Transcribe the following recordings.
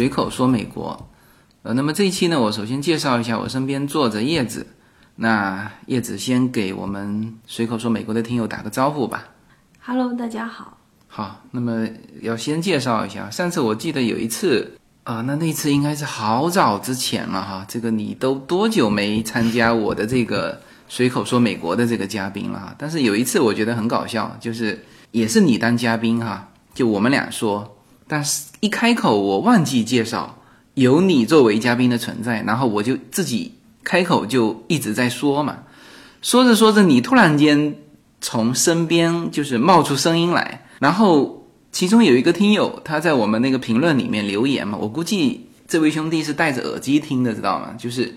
随口说美国。呃，那么这一期呢，我首先介绍一下我身边坐着叶子。那叶子先给我们随口说美国的听友打个招呼吧。Hello，大家好。好，那么要先介绍一下，上次我记得有一次啊，那那次应该是好早之前了哈。这个你都多久没参加我的这个随口说美国的这个嘉宾了哈？但是有一次我觉得很搞笑，就是也是你当嘉宾哈，就我们俩说，但是一开口我忘记介绍。有你作为嘉宾的存在，然后我就自己开口就一直在说嘛，说着说着，你突然间从身边就是冒出声音来，然后其中有一个听友他在我们那个评论里面留言嘛，我估计这位兄弟是戴着耳机听的，知道吗？就是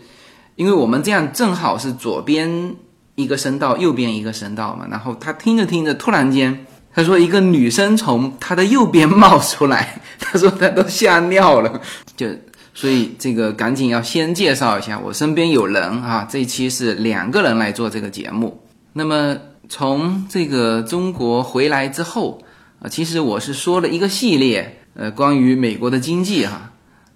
因为我们这样正好是左边一个声道，右边一个声道嘛，然后他听着听着，突然间他说一个女生从他的右边冒出来，他说他都吓尿了。就所以这个赶紧要先介绍一下，我身边有人啊，这一期是两个人来做这个节目。那么从这个中国回来之后啊，其实我是说了一个系列，呃，关于美国的经济哈，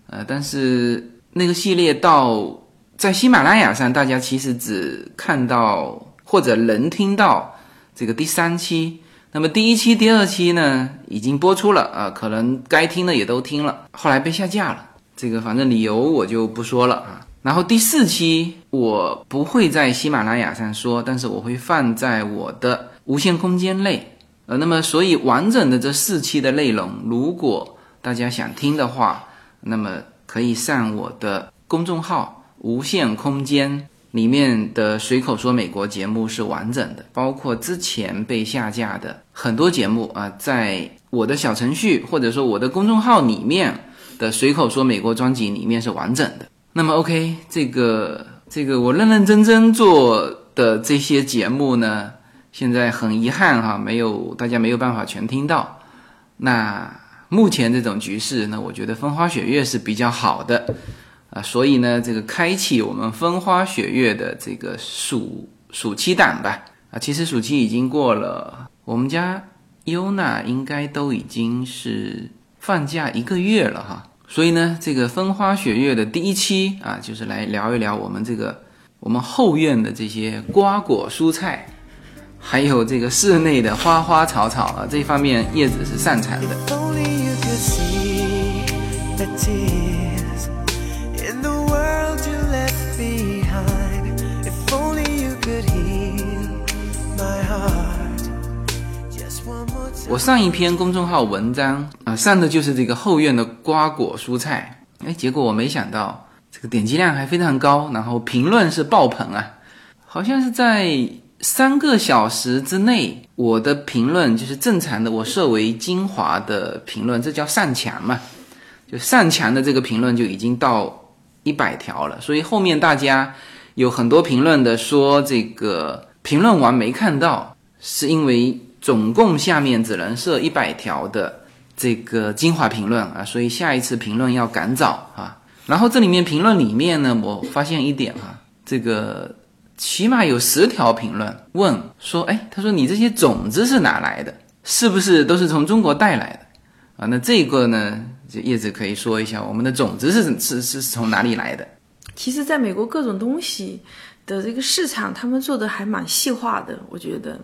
呃，但是那个系列到在喜马拉雅上，大家其实只看到或者能听到这个第三期。那么第一期、第二期呢，已经播出了啊，可能该听的也都听了，后来被下架了。这个反正理由我就不说了啊。然后第四期我不会在喜马拉雅上说，但是我会放在我的无限空间内。呃，那么所以完整的这四期的内容，如果大家想听的话，那么可以上我的公众号“无限空间”。里面的随口说美国节目是完整的，包括之前被下架的很多节目啊，在我的小程序或者说我的公众号里面的随口说美国专辑里面是完整的。那么 OK，这个这个我认认真真做的这些节目呢，现在很遗憾哈，没有大家没有办法全听到。那目前这种局势呢，我觉得风花雪月是比较好的。啊，所以呢，这个开启我们风花雪月的这个暑暑期档吧。啊，其实暑期已经过了，我们家优娜应该都已经是放假一个月了哈。所以呢，这个风花雪月的第一期啊，就是来聊一聊我们这个我们后院的这些瓜果蔬菜，还有这个室内的花花草草啊，这方面叶子是擅长的。我上一篇公众号文章啊，上的就是这个后院的瓜果蔬菜，哎，结果我没想到这个点击量还非常高，然后评论是爆棚啊，好像是在三个小时之内，我的评论就是正常的，我设为精华的评论，这叫上墙嘛，就上墙的这个评论就已经到一百条了，所以后面大家有很多评论的说这个评论完没看到，是因为。总共下面只能设一百条的这个精华评论啊，所以下一次评论要赶早啊。然后这里面评论里面呢，我发现一点哈，这个起码有十条评论问说，哎，他说你这些种子是哪来的？是不是都是从中国带来的？啊，那这个呢，就叶子可以说一下，我们的种子是是是从哪里来的？其实，在美国各种东西的这个市场，他们做的还蛮细化的，我觉得。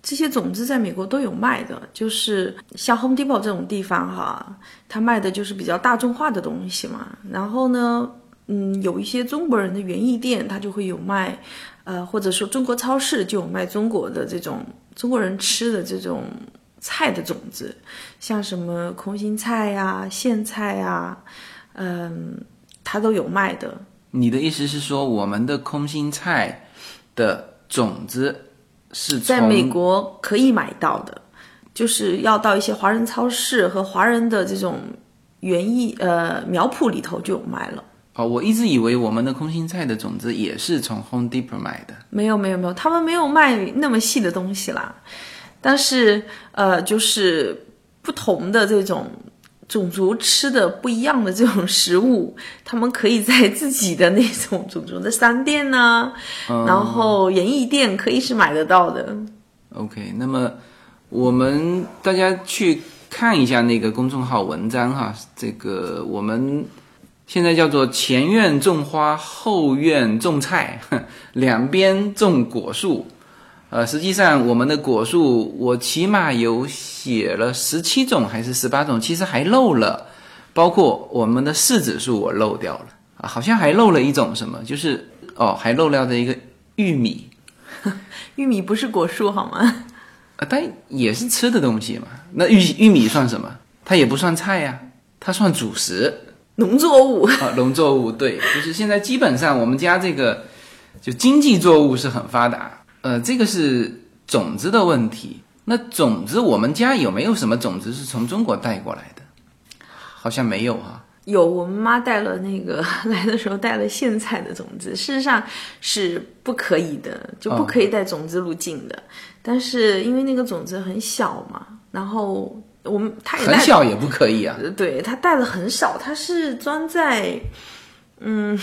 这些种子在美国都有卖的，就是像 Home Depot 这种地方哈，它卖的就是比较大众化的东西嘛。然后呢，嗯，有一些中国人的园艺店，它就会有卖，呃，或者说中国超市就有卖中国的这种中国人吃的这种菜的种子，像什么空心菜呀、苋菜呀，嗯，它都有卖的。你的意思是说，我们的空心菜的种子？是在美国可以买到的，就是要到一些华人超市和华人的这种园艺呃苗圃里头就有卖了。哦，我一直以为我们的空心菜的种子也是从 Home Depot 买的。没有没有没有，他们没有卖那么细的东西啦。但是呃，就是不同的这种。种族吃的不一样的这种食物，他们可以在自己的那种种族的商店呢，然后园艺店可以是买得到的。OK，那么我们大家去看一下那个公众号文章哈，这个我们现在叫做前院种花，后院种菜，两边种果树。呃，实际上我们的果树，我起码有写了十七种还是十八种，其实还漏了，包括我们的柿子树我漏掉了啊，好像还漏了一种什么，就是哦，还漏掉的一个玉米，玉米不是果树好吗？啊，但也是吃的东西嘛。那玉玉米算什么？它也不算菜呀，它算主食，农作物。啊，农作物对，就是现在基本上我们家这个就经济作物是很发达。呃，这个是种子的问题。那种子，我们家有没有什么种子是从中国带过来的？好像没有哈。有，我们妈带了那个 来的时候带了苋菜的种子，事实上是不可以的，就不可以带种子入境的。但是因为那个种子很小嘛，然后我们他也很小也不可以啊。对他带的很少，他是装在，嗯，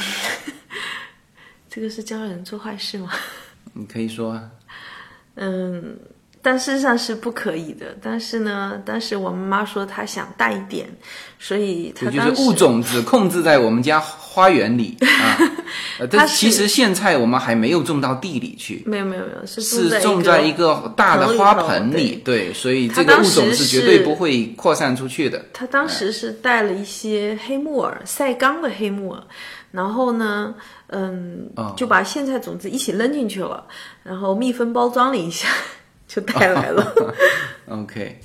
这个是教人做坏事吗？你可以说啊，嗯，但事实上是不可以的。但是呢，但是我妈妈说她想带一点，所以她就是物种只控制在我们家花园里 啊。但其实苋菜我们还没有种到地里去，没有没有没有，是是种在一个大的花盆里。对，所以这个物种是绝对不会扩散出去的。他当时是带了一些黑木耳，晒干的黑木耳。然后呢，嗯，就把苋菜种子一起扔进去了，然后密封包装了一下，就带来了。OK，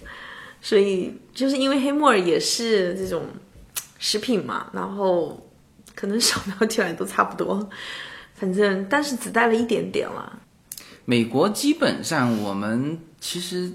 所以就是因为黑木耳也是这种食品嘛，然后可能扫描起来都差不多，反正但是只带了一点点了。美国基本上我们其实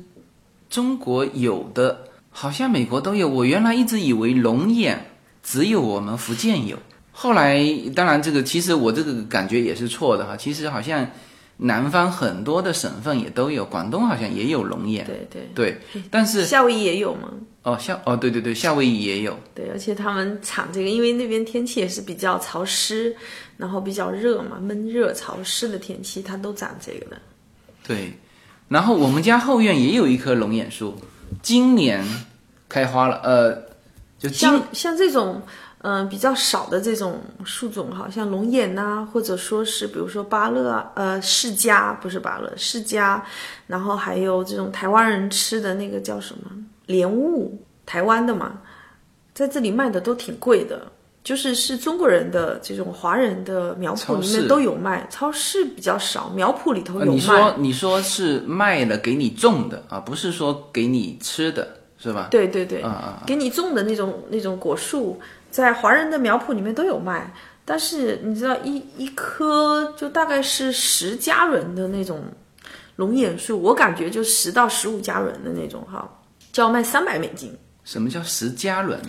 中国有的，好像美国都有。我原来一直以为龙眼只有我们福建有。后来，当然，这个其实我这个感觉也是错的哈。其实好像南方很多的省份也都有，广东好像也有龙眼。对对对，但是夏威夷也有吗？哦，夏哦，对对对，夏威夷也有。对，而且他们产这个，因为那边天气也是比较潮湿，然后比较热嘛，闷热潮湿的天气，它都长这个的。对，然后我们家后院也有一棵龙眼树，今年开花了。呃，就像像这种。嗯，比较少的这种树种，好像龙眼呐，或者说是比如说芭乐，呃，释迦不是芭乐，释迦，然后还有这种台湾人吃的那个叫什么莲雾，台湾的嘛，在这里卖的都挺贵的，就是是中国人的这种华人的苗圃里面都有卖，超市比较少，苗圃里头有卖。你说你说是卖了给你种的啊，不是说给你吃的是吧？对对对，给你种的那种那种果树。在华人的苗圃里面都有卖，但是你知道一一棵就大概是十加仑的那种龙眼树，我感觉就十到十五加仑的那种哈，就要卖三百美金。什么叫十加仑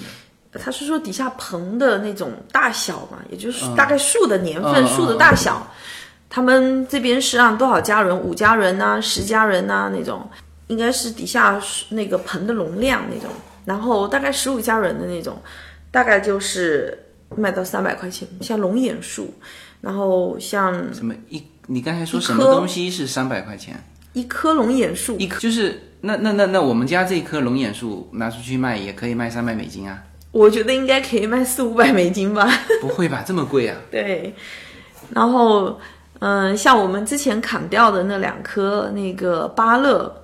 的？他是说底下棚的那种大小嘛，也就是大概树的年份、树的大小。他们这边是按多少加仑？五加仑呐，十加仑呐那种，应该是底下那个盆的容量那种，然后大概十五加仑的那种。大概就是卖到三百块钱，像龙眼树，然后像什么一，你刚才说什么东西是三百块钱？一棵龙眼树，一棵就是那那那那我们家这棵龙眼树拿出去卖也可以卖三百美金啊？我觉得应该可以卖四五百美金吧？不会吧，这么贵啊？对，然后嗯，像我们之前砍掉的那两棵那个芭乐，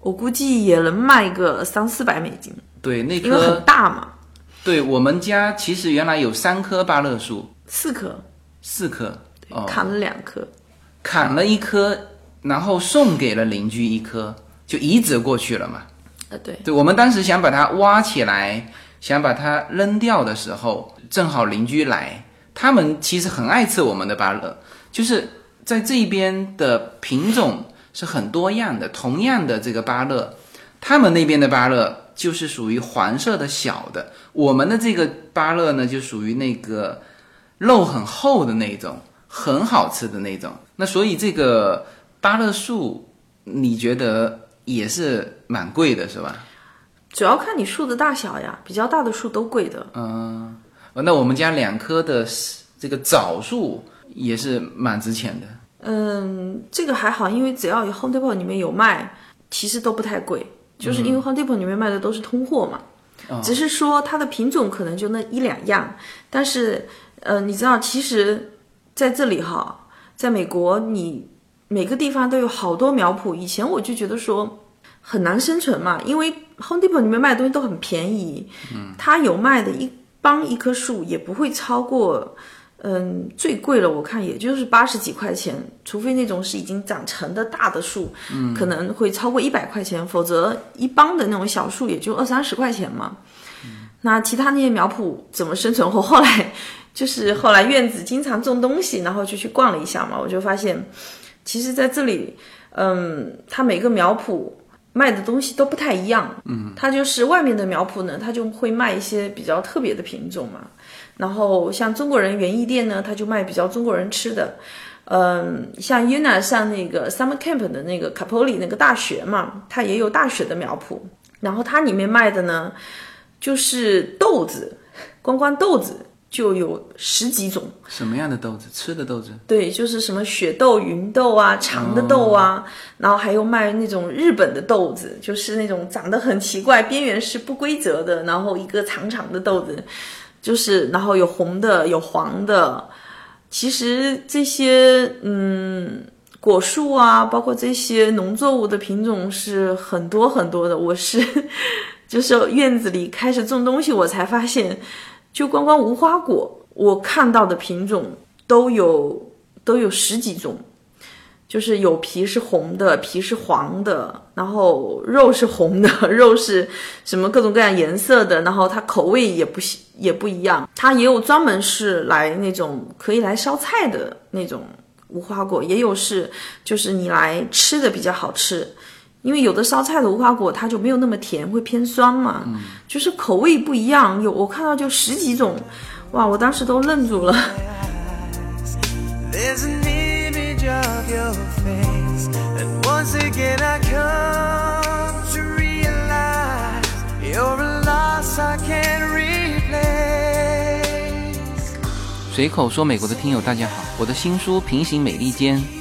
我估计也能卖个三四百美金。对，那棵因为很大嘛。对我们家其实原来有三棵芭乐树，四棵，四棵，砍了两棵，砍了一棵，然后送给了邻居一棵，就移植过去了嘛。呃，对，对我们当时想把它挖起来，想把它扔掉的时候，正好邻居来，他们其实很爱吃我们的芭乐，就是在这边的品种是很多样的，同样的这个芭乐，他们那边的芭乐。就是属于黄色的小的，我们的这个芭乐呢，就属于那个肉很厚的那种，很好吃的那种。那所以这个芭乐树，你觉得也是蛮贵的，是吧？主要看你树的大小呀，比较大的树都贵的。嗯，那我们家两棵的这个枣树也是蛮值钱的。嗯，这个还好，因为只要有 Home Depot 里面有卖，其实都不太贵。就是因为 Home Depot 里面卖的都是通货嘛，只是说它的品种可能就那一两样，但是呃，你知道，其实在这里哈，在美国，你每个地方都有好多苗圃。以前我就觉得说很难生存嘛，因为 Home Depot 里面卖的东西都很便宜，嗯，它有卖的一帮一棵树也不会超过。嗯，最贵了，我看也就是八十几块钱，除非那种是已经长成的大的树，嗯，可能会超过一百块钱，否则一帮的那种小树也就二三十块钱嘛。那其他那些苗圃怎么生存？我后来就是后来院子经常种东西，然后就去逛了一下嘛，我就发现，其实在这里，嗯，它每个苗圃卖的东西都不太一样，嗯，它就是外面的苗圃呢，它就会卖一些比较特别的品种嘛。然后像中国人园艺店呢，他就卖比较中国人吃的，嗯，像 Una 上那个 Summer Camp 的那个卡普里那个大学嘛，它也有大学的苗圃，然后它里面卖的呢，就是豆子，光光豆子就有十几种。什么样的豆子？吃的豆子？对，就是什么雪豆、芸豆啊，长的豆啊，然后还有卖那种日本的豆子，就是那种长得很奇怪，边缘是不规则的，然后一个长长的豆子。就是，然后有红的，有黄的。其实这些，嗯，果树啊，包括这些农作物的品种是很多很多的。我是，就是院子里开始种东西，我才发现，就光光无花果，我看到的品种都有都有十几种。就是有皮是红的，皮是黄的，然后肉是红的，肉是什么各种各样颜色的，然后它口味也不也不一样。它也有专门是来那种可以来烧菜的那种无花果，也有是就是你来吃的比较好吃，因为有的烧菜的无花果它就没有那么甜，会偏酸嘛，就是口味不一样。有我看到就十几种，哇，我当时都愣住了。随口说美国的听友大家好，我的新书《平行美利坚》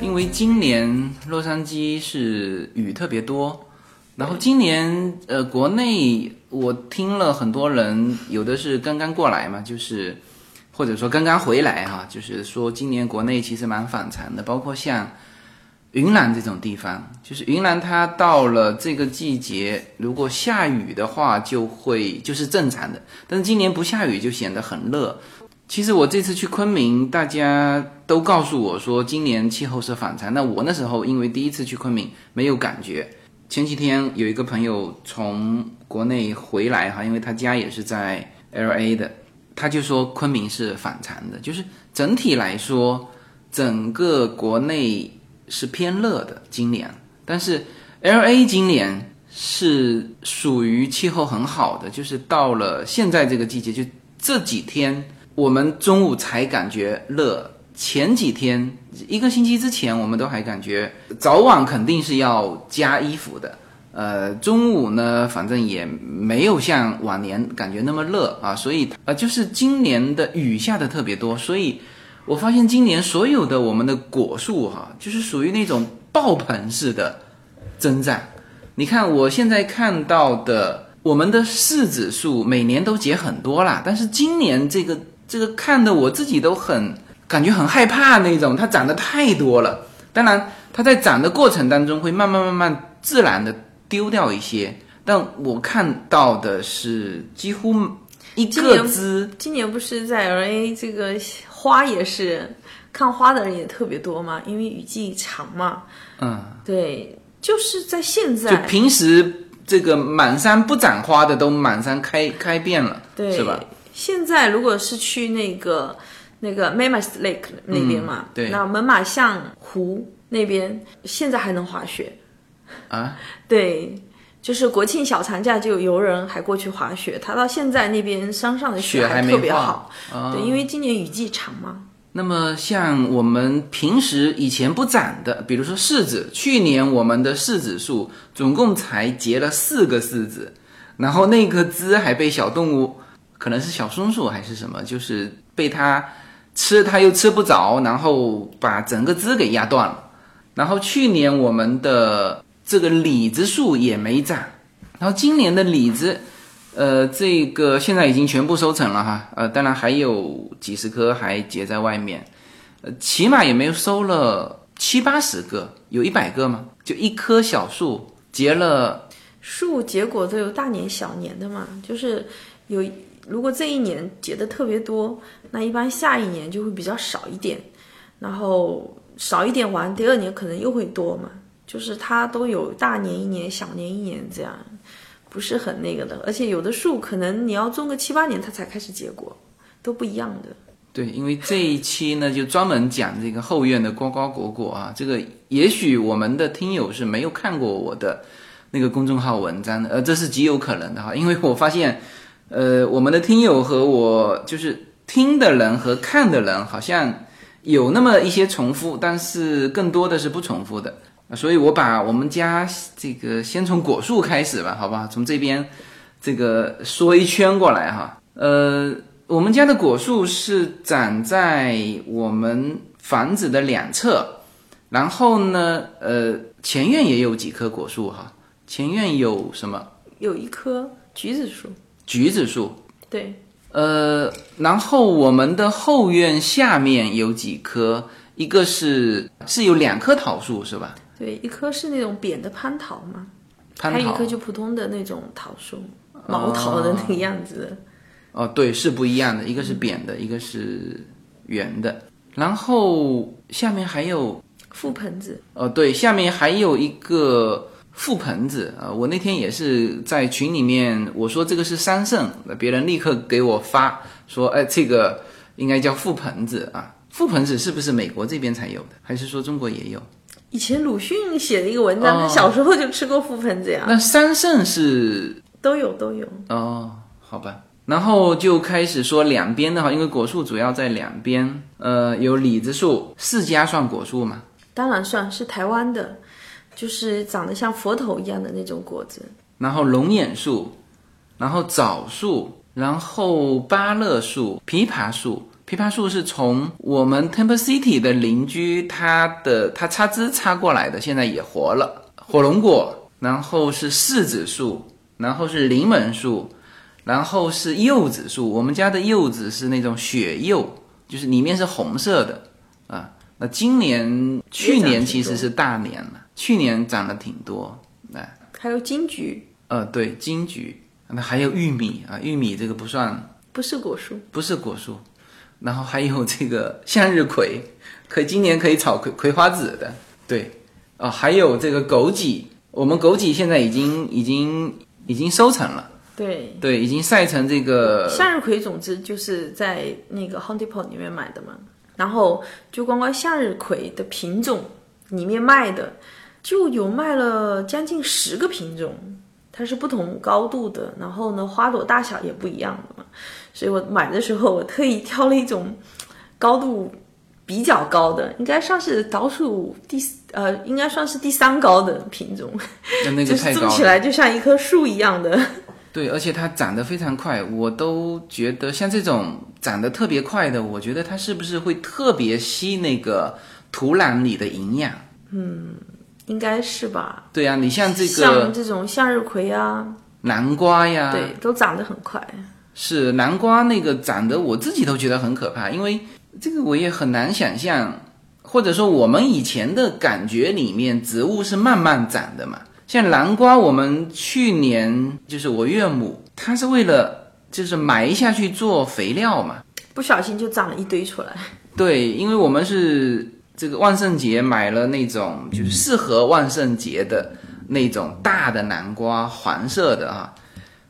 因为今年洛杉矶是雨特别多，然后今年呃国内我听了很多人，有的是刚刚过来嘛，就是或者说刚刚回来哈，就是说今年国内其实蛮反常的，包括像云南这种地方，就是云南它到了这个季节，如果下雨的话就会就是正常的，但是今年不下雨就显得很热。其实我这次去昆明，大家都告诉我说今年气候是反常。那我那时候因为第一次去昆明没有感觉。前几天有一个朋友从国内回来哈，因为他家也是在 L A 的，他就说昆明是反常的，就是整体来说，整个国内是偏热的今年，但是 L A 今年是属于气候很好的，就是到了现在这个季节，就这几天。我们中午才感觉热，前几天一个星期之前，我们都还感觉早晚肯定是要加衣服的。呃，中午呢，反正也没有像往年感觉那么热啊，所以呃，就是今年的雨下的特别多，所以我发现今年所有的我们的果树哈，就是属于那种爆盆式的增长。你看我现在看到的，我们的柿子树每年都结很多啦，但是今年这个。这个看的我自己都很感觉很害怕那种，它长得太多了。当然，它在长的过程当中会慢慢慢慢自然的丢掉一些，但我看到的是几乎一个枝。今年不是在 L A 这个花也是看花的人也特别多嘛，因为雨季长嘛。嗯，对，就是在现在，就平时这个满山不长花的都满山开开遍了，对，是吧？现在如果是去那个那个 Mammoth Lake 那边嘛，嗯对那猛犸象湖那边现在还能滑雪，啊，对。就是国庆小长假就有游人还过去滑雪，他到现在那边山上的雪还没特别化好，啊对，因为今年雨季长嘛，那么像我们平时以前不长的，比如说柿子，去年我们的柿子树总共才结了四个柿子，然后那个枝还被小动物，可能是小松鼠还是什么，就是被它吃，它又吃不着，然后把整个枝给压断了。然后去年我们的这个李子树也没长，然后今年的李子。呃，这个现在已经全部收成了哈，呃，当然还有几十棵还结在外面，呃，起码也没有收了七八十个，有一百个吗？就一棵小树结了，树结果都有大年小年的嘛，就是有如果这一年结的特别多，那一般下一年就会比较少一点，然后少一点完，第二年可能又会多嘛，就是它都有大年一年、小年一年这样，不是很那个的，而且有的树可能你要种个七八年它才开始结果，都不一样的。对，因为这一期呢就专门讲这个后院的瓜瓜果果啊，这个也许我们的听友是没有看过我的那个公众号文章的，呃，这是极有可能的哈，因为我发现，呃，我们的听友和我就是听的人和看的人好像有那么一些重复，但是更多的是不重复的，所以我把我们家这个先从果树开始吧，好吧，从这边这个说一圈过来哈，呃。我们家的果树是长在我们房子的两侧，然后呢，呃，前院也有几棵果树哈。前院有什么？有一棵橘子树，橘子树。对，呃，然后我们的后院下面有几棵，一个是是有两棵桃树是吧？对，一棵是那种扁的蟠桃嘛，还有一棵就普通的那种桃树，毛桃的那个样子。哦，对，是不一样的，一个是扁的，一个是圆的。然后下面还有覆盆子，哦，对，下面还有一个覆盆子啊、呃我那天也是在群里面我说这个是桑葚，别人立刻给我发说，哎，这个应该叫覆盆子啊。覆盆子是不是美国这边才有的，还是说中国也有？以前鲁迅写的一个文章，哦他小时候就吃过覆盆子呀，那三圣是都有都有。哦，好吧。然后就开始说两边的哈，因为果树主要在两边，呃，有李子树，释迦算果树吗？当然算是台湾的，就是长得像佛头一样的那种果子。然后龙眼树，然后枣树，然后芭乐树、枇杷树。枇杷树是从我们 Temple City 的邻居他的他插枝插过来的，现在也活了。火龙果，然后是柿子树，然后是柠檬树，然后是柚子树。我们家的柚子是那种雪柚，就是里面是红色的啊。那今年、去年其实是大年了，去年长得挺多。哎，还有金桔，呃，对，金桔，那还有玉米啊，玉米这个不算，不是果树，不是果树。然后还有这个 向日葵，可今年可以炒葵葵花籽的，对，哦，还有这个枸杞，我们枸杞现在已经已经已经收成了，对。对，已经晒成这个，向日葵种子就是在那个 Home Depot 里面买的嘛，然后就光光向日葵的品种里面卖的，就有卖了将近十个品种，它是不同高度的，然后呢花朵大小也不一样所以我买的时候我特意挑了一种高度比较高的，应该算是倒数第呃，应该算是第三高的品种，那 那就是个太高了，种起来就像一棵树一样的。对，而且它长得非常快，我都觉得像这种长得特别快的，我觉得它是不是会特别吸那个土壤里的营养？嗯应该是吧？对呀、你像这个像这种向日葵啊，南瓜呀，对，都长得很快。是南瓜那个长得，我自己都觉得很可怕，因为这个我也很难想象，或者说我们以前的感觉里面，植物是慢慢长的嘛。像南瓜，我们去年就是我岳母，她是为了就是埋下去做肥料嘛。不小心就长了一堆出来。对，因为我们是这个万圣节买了那种就是适合万圣节的那种大的南瓜，黄色的啊。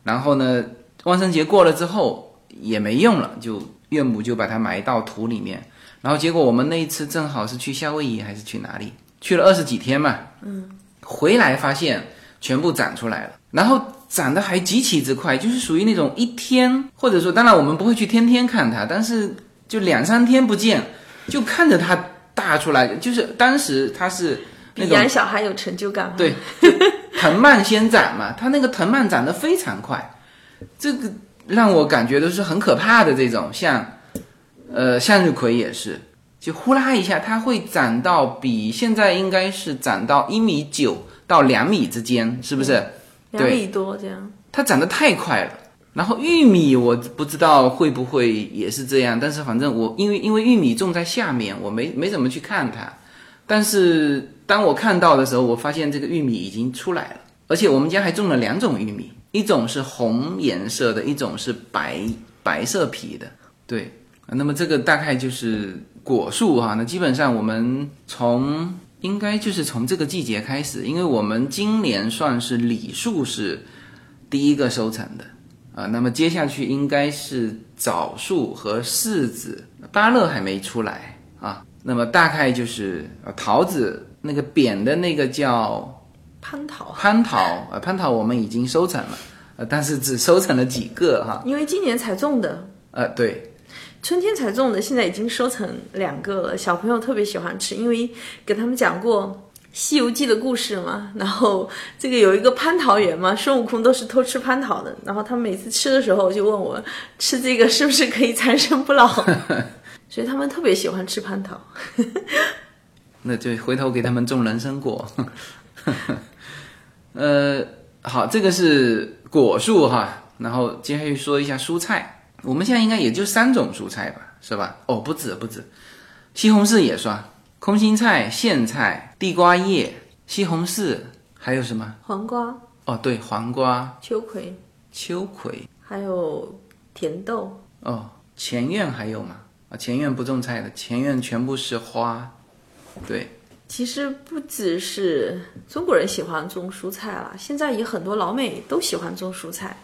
然后呢，万圣节过了之后也没用了，就岳母就把它埋到土里面。然后结果我们那一次正好是去夏威夷还是去哪里？去了二十几天嘛，嗯，回来发现全部长出来了，然后长得还极其之快，就是属于那种一天，或者说当然我们不会去天天看它，但是就两三天不见，就看着它大出来，就是当时它是那种养小孩有成就感吗？对，藤蔓先长嘛，它那个藤蔓长得非常快，这个让我感觉都是很可怕的这种，像呃向日葵也是。就呼啦一下，它会长到比现在应该是长到一米九到两米之间，是不是？两米多这样。它长得太快了。然后玉米我不知道会不会也是这样，但是反正我因为因为玉米种在下面，我没没怎么去看它。但是当我看到的时候，我发现这个玉米已经出来了，而且我们家还种了两种玉米，一种是红颜色的，一种是白白色皮的。对，那么这个大概就是。果树哈，那基本上我们从应该就是从这个季节开始，因为我们今年算是李树是第一个收成的啊，那么接下去应该是枣树和柿子，芭乐还没出来啊，那么大概就是桃子那个扁的那个叫蟠桃，蟠桃呃，蟠桃我们已经收成了，呃，但是只收成了几个哈，因为今年才种的，呃，对。春天才种的，现在已经收成两个了。小朋友特别喜欢吃，因为给他们讲过《西游记》的故事嘛。然后这个有一个蟠桃园嘛，孙悟空都是偷吃蟠桃的。然后他们每次吃的时候就问我，吃这个是不是可以长生不老？所以他们特别喜欢吃蟠桃。那就回头给他们种人参果。呃，好，这个是果树哈。然后接下去说一下蔬菜。我们现在应该也就三种蔬菜吧，是吧？哦，不止不止，西红柿也算，空心菜、苋菜、地瓜叶、西红柿，还有什么？黄瓜。哦，对，黄瓜。秋葵。秋葵。还有甜豆。哦，前院还有吗？啊，前院不种菜的，前院全部是花。对。其实不只是中国人喜欢种蔬菜了，现在也很多老美都喜欢种蔬菜。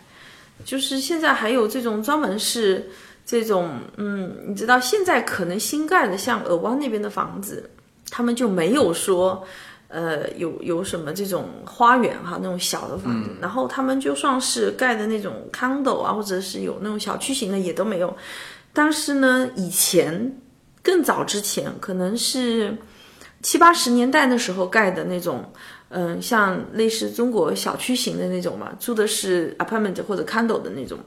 就是现在还有这种专门是这种，嗯，你知道现在可能新盖的像尔湾那边的房子，他们就没有说，呃，有有什么这种花园哈，那种小的房子，然后他们就算是盖的那种 condo 啊，或者是有那种小区型的也都没有。但是呢，以前更早之前，可能是七八十年代的时候盖的那种。嗯，像类似中国小区型的那种嘛，住的是 apartment 或者 condo 的那种，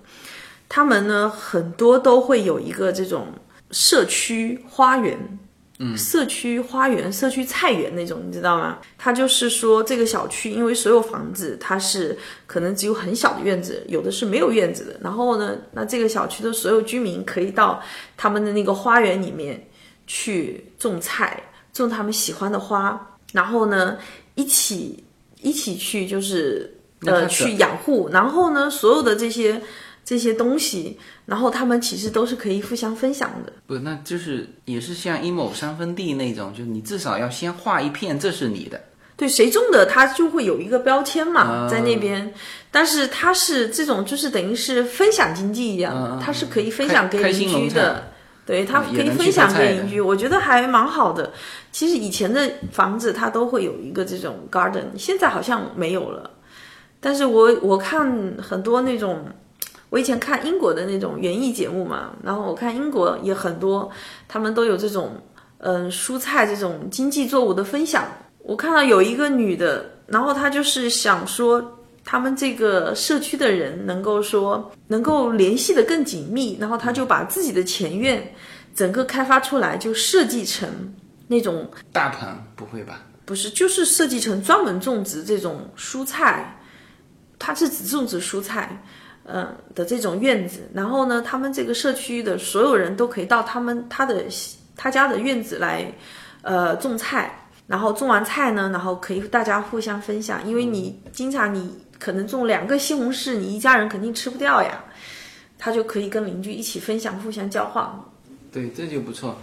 他们呢很多都会有一个这种社区花园，嗯，社区花园、社区菜园那种，你知道吗？它就是说这个小区，因为所有房子它是可能只有很小的院子，有的是没有院子的。然后呢，那这个小区的所有居民可以到他们的那个花园里面去种菜，种他们喜欢的花，然后呢。一起一起去，就是呃去养护，然后呢，所有的这些这些东西，然后他们其实都是可以互相分享的。不，那就是也是像一亩三分地那种，就是你至少要先画一片，这是你的。对，谁种的，它就会有一个标签嘛，在那边。但是它是这种，就是等于是分享经济一样，它是可以分享给邻居的。对，他可以分享给邻居，我觉得还蛮好的。其实以前的房子它都会有一个这种 garden，现在好像没有了。但是我我看很多那种，我以前看英国的那种园艺节目嘛，然后我看英国也很多，他们都有这种嗯蔬菜这种经济作物的分享。我看到有一个女的，然后她就是想说。他们这个社区的人能够说能够联系的更紧密，然后他就把自己的前院整个开发出来，就设计成那种大棚，不会吧？不是，就是设计成专门种植这种蔬菜，它是只种植蔬菜，嗯的这种院子。然后呢，他们这个社区的所有人都可以到他们他的他家的院子来，呃，种菜。然后种完菜呢，然后可以大家互相分享，因为你经常你。可能种两个西红柿，你一家人肯定吃不掉呀，他就可以跟邻居一起分享，互相交换。对，这就不错，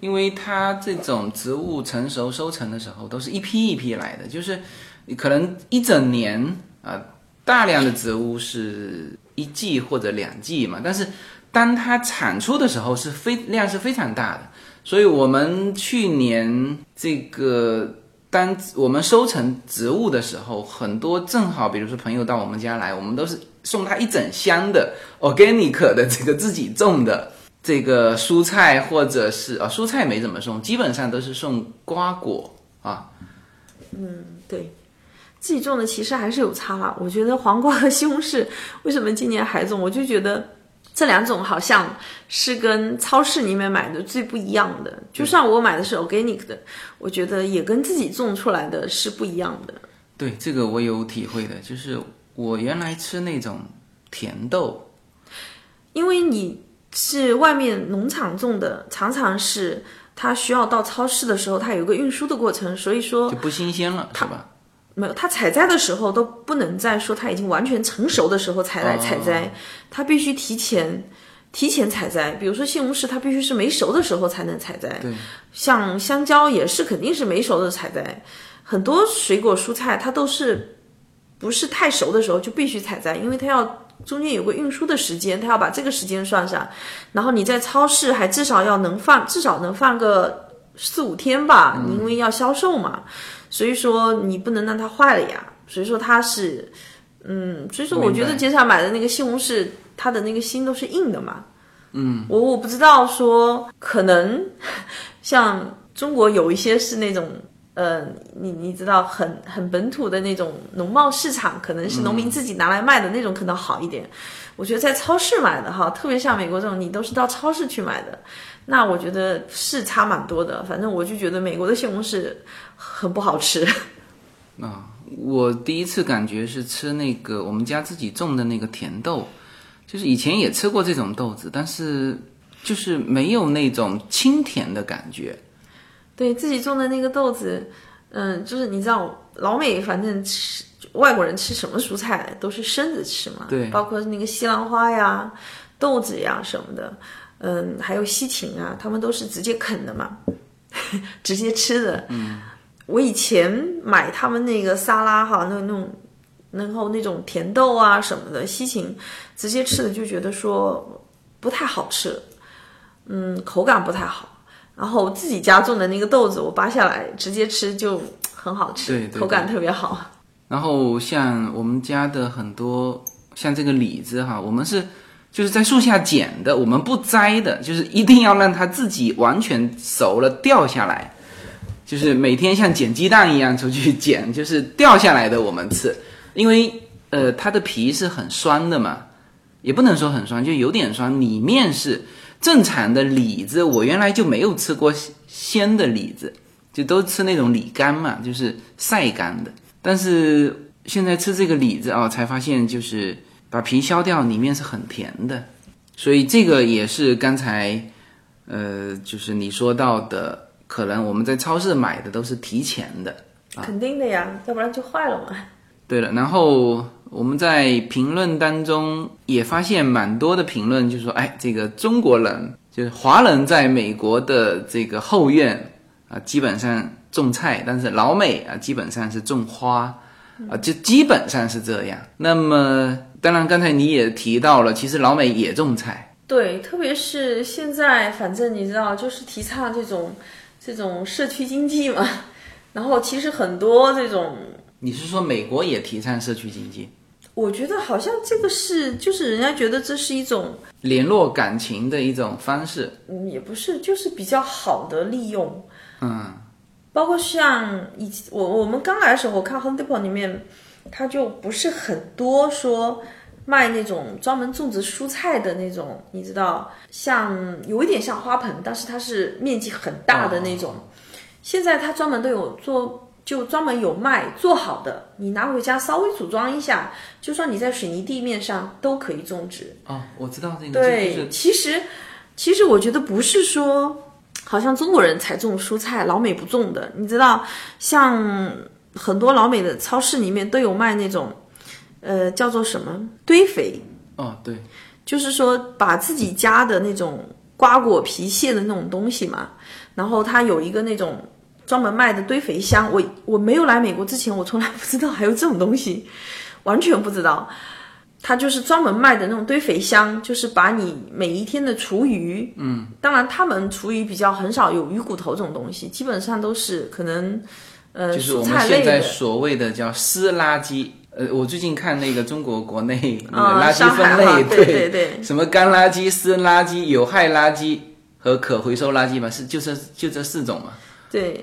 因为它这种植物成熟收成的时候都是一批一批来的，就是你可能一整年啊，大量的植物是一季或者两季嘛，但是当它产出的时候是非量是非常大的，所以我们去年这个当我们收成植物的时候，很多正好比如说朋友到我们家来，我们都是送他一整箱的 organic 的这个自己种的这个蔬菜，或者是啊蔬菜没怎么送，基本上都是送瓜果啊。嗯，对。自己种的其实还是有差啦。我觉得黄瓜和西红柿为什么今年还种？我就觉得这两种好像是跟超市里面买的最不一样的。就算我买的是 organic 的，我觉得也跟自己种出来的是不一样的。对，这个我有体会的，就是我原来吃那种甜豆，因为你是外面农场种的，常常是它需要到超市的时候，它有一个运输的过程，所以说就不新鲜了，是吧？没有，它采摘的时候都不能在说它已经完全成熟的时候才来采摘，它必须提前提前采摘。比如说西红柿，它必须是没熟的时候才能采摘。对，像香蕉也是肯定是没熟的采摘。很多水果蔬菜它都是不是太熟的时候就必须采摘，因为它要中间有个运输的时间，它要把这个时间算上。然后你在超市还至少要能放，至少能放个四五天吧，因为要销售嘛。所以说你不能让它坏了呀。所以说它是，嗯，所以说我觉得街上买的那个西红柿，它的那个心都是硬的嘛。嗯，我我不知道说可能像中国有一些是那种，呃，你你知道很很本土的那种农贸市场，可能是农民自己拿来卖的那种可能好一点。我觉得在超市买的哈，特别像美国这种，你都是到超市去买的，那我觉得是差蛮多的。反正我就觉得美国的西红柿。很不好吃啊！我第一次感觉是吃那个我们家自己种的那个甜豆，就是以前也吃过这种豆子，但是就是没有那种清甜的感觉。对自己种的那个豆子，嗯，就是你知道老美反正吃外国人吃什么蔬菜都是生着吃嘛，对，包括那个西兰花呀、豆子呀什么的，嗯，还有西芹啊，他们都是直接啃的嘛，直接吃的，嗯。我以前买他们那个沙拉哈，那那种，然后那种甜豆啊什么的，西芹，直接吃的就觉得说不太好吃，嗯，口感不太好。然后自己家种的那个豆子，我扒下来直接吃就很好吃，口感特别好。然后像我们家的很多，像这个李子哈，我们是就是在树下捡的，我们不摘的，就是一定要让它自己完全熟了掉下来。就是每天像捡鸡蛋一样出去捡，就是掉下来的我们吃，因为呃它的皮是很酸的嘛，也不能说很酸，就有点酸。里面是正常的李子，我原来就没有吃过鲜的李子，就都吃那种李干嘛，就是晒干的。但是现在吃这个李子啊，才发现就是把皮削掉，里面是很甜的。所以这个也是刚才呃就是你说到的。可能我们在超市买的都是提前的，肯定的呀，要不然就坏了嘛。对了，然后我们在评论当中也发现蛮多的评论，就说：“哎，这个中国人就是华人在美国的这个后院啊，基本上种菜，但是老美啊，基本上是种花啊，就基本上是这样。那么，当然刚才你也提到了，其实老美也种菜，对，特别是现在，反正你知道，就是提倡这种。这种社区经济嘛，然后其实很多这种，你是说美国也提倡社区经济？我觉得好像这个是，就是人家觉得这是一种联络感情的一种方式。嗯，也不是，就是比较好的利用。嗯，包括像以我我们刚来的时候，我看 Home Depot 里面，它就不是很多说。卖那种专门种植蔬菜的那种，你知道，像有一点像花盆，但是它是面积很大的那种。现在它专门都有做，就专门有卖做好的，你拿回家稍微组装一下，就算你在水泥地面上都可以种植。哦，我知道这个。对，其实其实我觉得不是说，好像中国人才种蔬菜，老美不种的。你知道，像很多老美的超市里面都有卖那种。呃，叫做什么堆肥？哦，对，就是说把自己家的那种瓜果皮屑的那种东西嘛，然后它有一个那种专门卖的堆肥箱。我我没有来美国之前，我从来不知道还有这种东西，完全不知道。它就是专门卖的那种堆肥箱，就是把你每一天的厨余，嗯，当然他们厨余比较很少有鱼骨头这种东西，基本上都是可能，呃，就是我蔬们现在菜。所谓的叫湿垃圾。呃，我最近看那个中国国内那啊个垃圾分类，哈对对对什么干垃圾、湿垃圾、有害垃圾和可回收垃圾嘛，是就这就这四种嘛。对，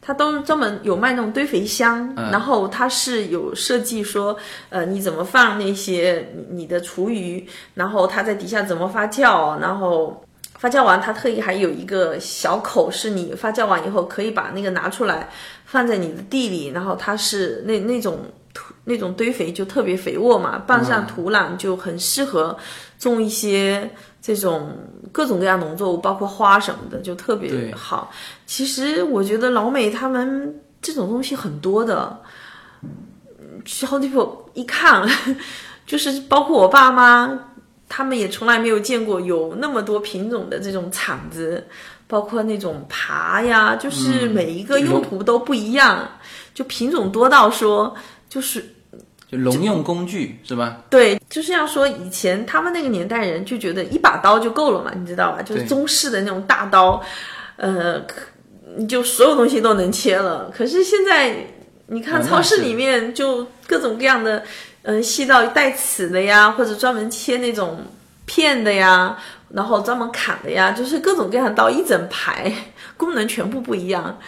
它都专门有卖那种堆肥箱，然后它是有设计说，呃，你怎么放那些你你的厨余，然后它在底下怎么发酵，然后发酵完它特意还有一个小口，是你发酵完以后可以把那个拿出来放在你的地里，然后它是那那种土那种堆肥就特别肥沃嘛，拌上土壤就很适合种一些。这种各种各样农作物，包括花什么的，就特别好。其实我觉得老美他们这种东西很多的，嗯去 Home Depot 一看，就是包括我爸妈，他们也从来没有见过有那么多品种的这种铲子，包括那种耙呀，就是每一个用途都不一样，就品种多到说，就是就农用工具是吧？对，就是要说以前他们那个年代人就觉得一把刀就够了嘛，你知道吧？就是对中式的那种大刀，呃，就所有东西都能切了。可是现在你看超市里面就各种各样的，嗯、细到带齿的呀，或者专门切那种片的呀，然后专门砍的呀，就是各种各样的刀一整排，功能全部不一样。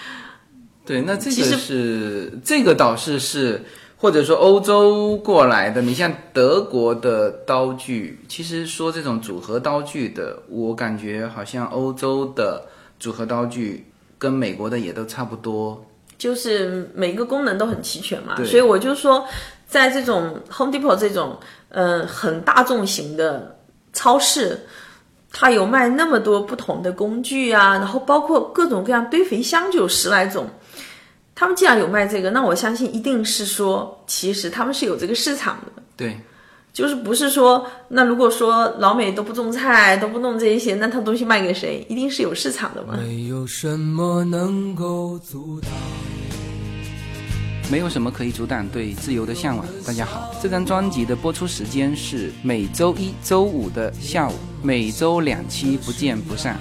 对，那这个是这个倒是是，或者说欧洲过来的，你像德国的刀具，其实说这种组合刀具的，我感觉好像欧洲的组合刀具跟美国的也都差不多。就是每个功能都很齐全嘛，所以我就说，在这种 Home Depot 这种呃很大众型的超市，它有卖那么多不同的工具啊，然后包括各种各样堆肥箱就有十来种。他们既然有卖这个，那我相信一定是说，其实他们是有这个市场的。对，就是不是说，那如果说老美都不种菜，都不弄这些，那他东西卖给谁？一定是有市场的嘛。没有什么能够阻挡。没有什么可以阻挡对自由的向往。大家好，这张专辑的播出时间是每周一周五的下午，每周两期，不见不散。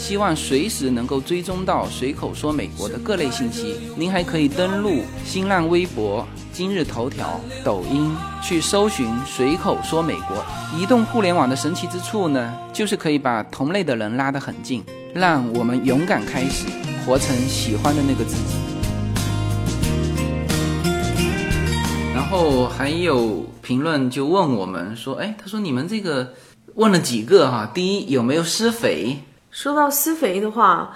希望随时能够追踪到随口说美国的各类信息，您还可以登录新浪微博、今日头条、抖音去搜寻“随口说美国”。移动互联网的神奇之处呢，就是可以把同类的人拉得很近，让我们勇敢开始，活成喜欢的那个自己。然后还有评论就问我们说，哎，他说你们这个问了几个哈？第一有没有施肥？说到施肥的话，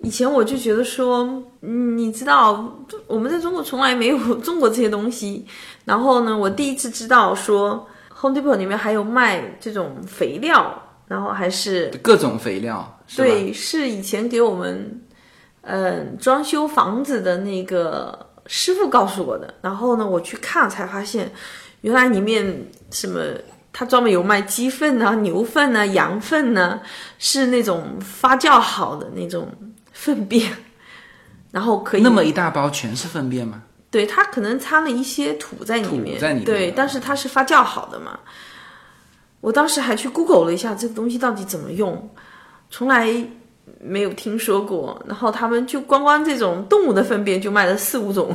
以前我就觉得说，嗯，你知道我们在中国从来没有 种过这些东西。然后呢，我第一次知道说，Home Depot 里面还有卖这种肥料，然后还是各种肥料，对，是以前给我们嗯装修房子的那个师傅告诉我的。然后呢，我去看才发现，原来里面什么。它专门有卖鸡粪啊、牛粪啊、羊粪呢、是那种发酵好的那种粪便，然后可以那么一大包全是粪便吗？对，它可能掺了一些土在里面，土在里面对，但是它是发酵好的嘛。我当时还去 Google 了一下这个东西到底怎么用，从来没有听说过。然后他们就光光这种动物的粪便就卖了四五种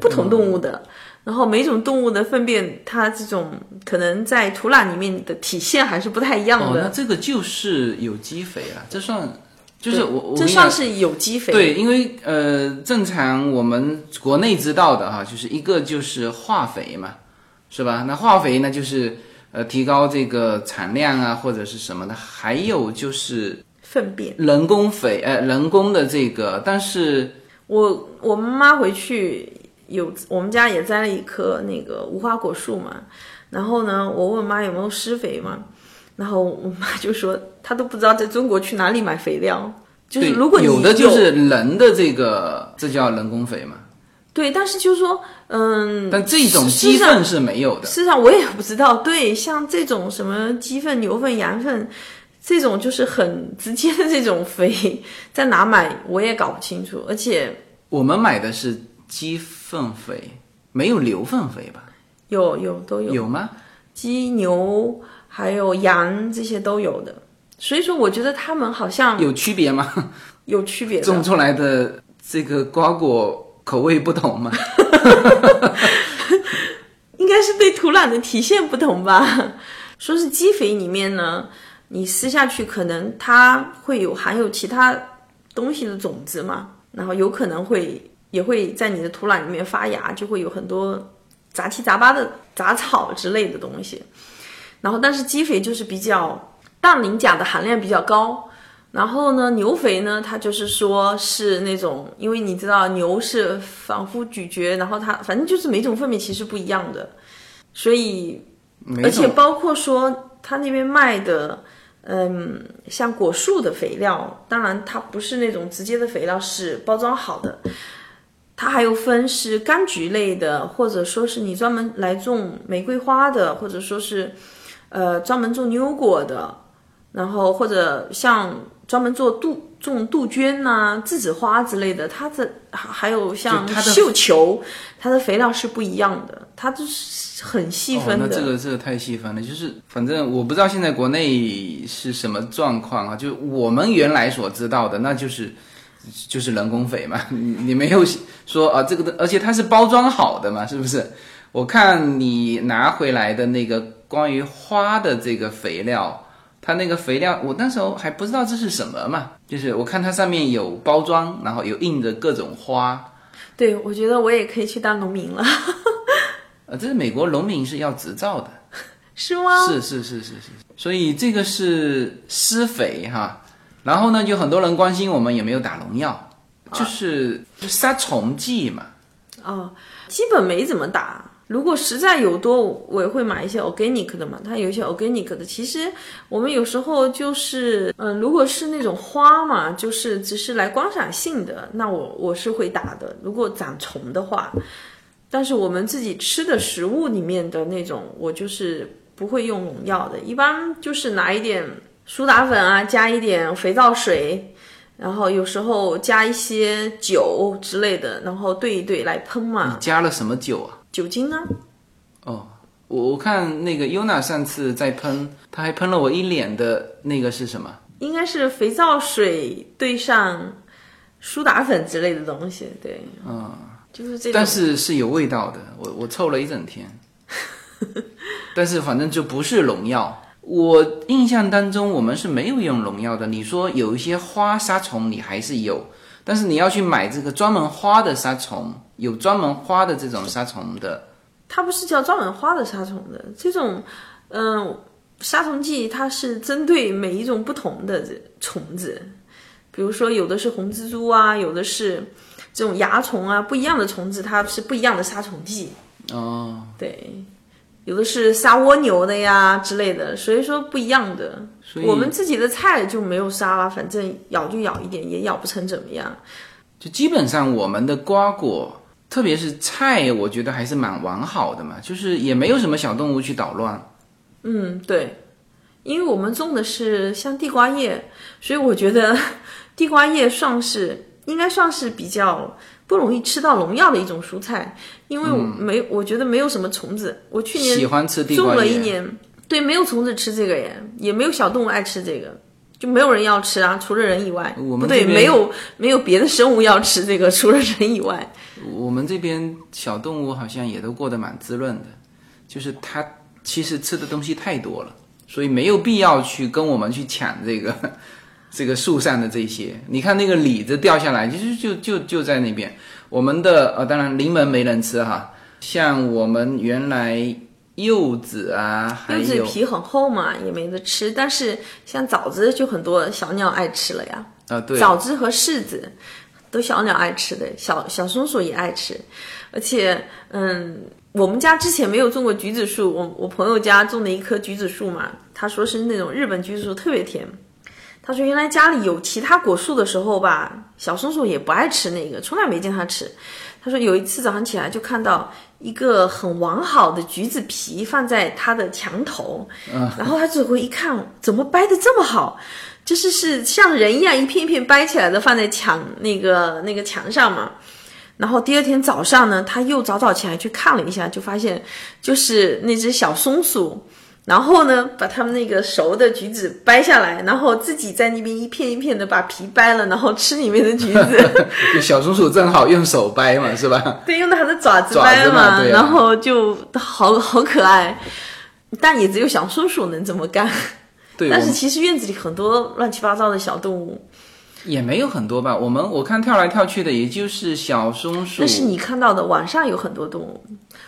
不同动物的，然后每种动物的粪便，它这种可能在土壤里面的体现还是不太一样哦，那。这个就是有机肥了，这算就是我我这算是有机肥，对，因为呃，正常我们国内知道的哈，就是一个就是化肥嘛，是吧？那化肥呢，就是呃提高这个产量啊，或者是什么的，还有就是粪便。人工肥，呃，人工的这个，但是我我妈妈回去有我们家也栽了一棵那个无花果树嘛，然后呢，我问妈有没有施肥嘛，然后我妈就说她都不知道在中国去哪里买肥料，就是如果你有的就是人的这个，这叫人工肥嘛。对，但是就是说，嗯，但这种鸡粪是没有的。事实上我也不知道，对，像这种什么鸡粪、牛粪、羊粪，这种就是很直接的这种肥，在哪买我也搞不清楚，而且我们买的是鸡粪肥，没有牛粪肥吧？有有都有有吗？鸡牛还有羊这些都有的，所以说我觉得他们好像有区别吗？有区别的。种出来的这个瓜果口味不同吗？应该是对土壤的体现不同吧。说是鸡肥里面呢，你撕下去可能它会有含有其他东西的种子嘛，然后有可能会也会在你的土壤里面发芽，就会有很多杂七杂八的杂草之类的东西。然后，但是鸡肥就是比较氮磷钾的含量比较高。然后呢，牛肥呢，它就是说是那种，因为你知道牛是反复咀嚼，然后它反正就是每种粪便其实不一样的，所以而且包括说他那边卖的，嗯，像果树的肥料，当然它不是那种直接的肥料，是包装好的。它还有分是柑橘类的，或者说是你专门来种玫瑰花的，或者说是，呃，专门种妞果的，然后或者像专门做杜种杜鹃呐、栀子花之类的，它的还还有像就它的绣球，它的肥料是不一样的，它就是很细分哦，的。那这个这个太细分了，就是反正我不知道现在国内是什么状况啊，就我们原来所知道的，那就是就是人工肥嘛，你你没有说啊这个的，而且它是包装好的嘛，是不是？我看你拿回来的那个关于花的这个肥料。它那个肥料，我那时候还不知道这是什么嘛，就是我看它上面有包装，然后有印着各种花，对，我觉得我也可以去当农民了，呃，这是美国农民是要执照的，是吗？是是是是是，所以这个是施肥哈，然后呢，就很多人关心我们有没有打农药，就是杀虫剂嘛。哦，基本没怎么打。如果实在有多，我也会买一些 organic 的嘛。它有一些 organic 的，其实我们有时候就是，嗯、如果是那种花嘛，就是只是来观赏性的，那我我是会打的。如果长虫的话，但是我们自己吃的食物里面的那种，我就是不会用农药的，一般就是拿一点苏打粉啊，加一点肥皂水。然后有时候加一些酒之类的，然后兑一兑来喷嘛你。加了什么酒啊？酒精呢？哦，我我看那个优娜上次在喷，她还喷了我一脸的那个是什么？应该是肥皂水兑上苏打粉之类的东西，对，嗯，就是这种。但是是有味道的，我我臭了一整天。但是反正就不是农药。我印象当中我们是没有用农药的。你说有一些花杀虫，你还是有，但是你要去买这个专门花的杀虫，有专门花的这种杀虫的，它不是叫专门花的杀虫的，这种，嗯、杀虫剂它是针对每一种不同的这虫子，比如说有的是红蜘蛛啊，有的是这种蚜虫啊，不一样的虫子它是不一样的杀虫剂。哦，对，有的是杀蜗牛的呀之类的，所以说不一样的。我们自己的菜就没有杀了，反正咬就咬一点，也咬不成怎么样。就基本上我们的瓜果，特别是菜，我觉得还是蛮完好的嘛，就是也没有什么小动物去捣乱。嗯，对，因为我们种的是像地瓜叶，所以我觉得 地瓜叶算是应该算是比较不容易吃到农药的一种蔬菜，因为我没、我觉得没有什么虫子。我去年喜欢吃地种了一年，对，没有虫子吃这个耶，也没有小动物爱吃这个，就没有人要吃啊，除了人以外。我们这边没有没有别的生物要吃这个，除了人以外。我们这边小动物好像也都过得蛮滋润的，就是它其实吃的东西太多了，所以没有必要去跟我们去抢这个这个树上的这些。你看那个李子掉下来，其实就就就在那边。我们的呃，当然柠檬没人吃哈，像我们原来柚子啊，还柚子皮很厚嘛，也没得吃。但是像枣子就很多小鸟爱吃了呀。啊、对，枣子和柿子，都小鸟爱吃的，小小松鼠也爱吃，而且嗯，我们家之前没有种过橘子树，我我朋友家种的一棵橘子树嘛，他说是那种日本橘子树，特别甜。他说原来家里有其他果树的时候吧，小松鼠也不爱吃那个，从来没见它吃。他说有一次早上起来就看到一个很完好的橘子皮放在他的墙头，然后他走过一看，怎么掰的这么好？就是是像人一样一片一片掰起来的放在墙那个那个墙上嘛。然后第二天早上呢，他又早早起来去看了一下，就发现就是那只小松鼠。然后呢，把他们那个熟的橘子掰下来，然后自己在那边一片一片的把皮掰了，然后吃里面的橘子。小松鼠正好用手掰嘛，是吧？对，用它的爪子掰嘛，然后就好好可爱。但也只有小松鼠能这么干。对。但是其实院子里很多乱七八糟的小动物。也没有很多吧，我们我看跳来跳去的，也就是小松鼠。那是你看到的，网上有很多动物。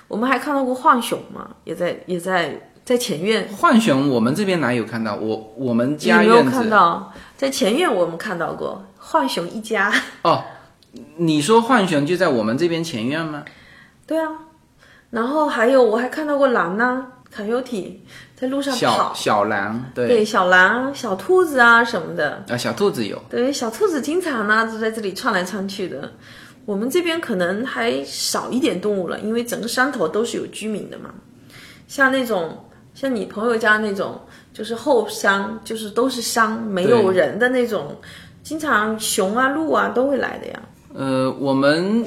我们还看到过浣熊嘛，也在也在。在前院，浣熊我们这边哪有看到？我我们家院子没有看到，在前院我们看到过浣熊一家。哦，你说浣熊就在我们这边前院吗？对啊，然后还有我还看到过狼呢，卡尤体在路上跑。小小狼，对对，小狼、小兔子啊什么的。啊，小兔子有。对，小兔子经常呢就在这里窜来窜去的。我们这边可能还少一点动物了，因为整个山头都是有居民的嘛，像那种。像你朋友家那种，就是后山，就是都是山，没有人的那种，经常熊啊、鹿啊都会来的呀。呃，我们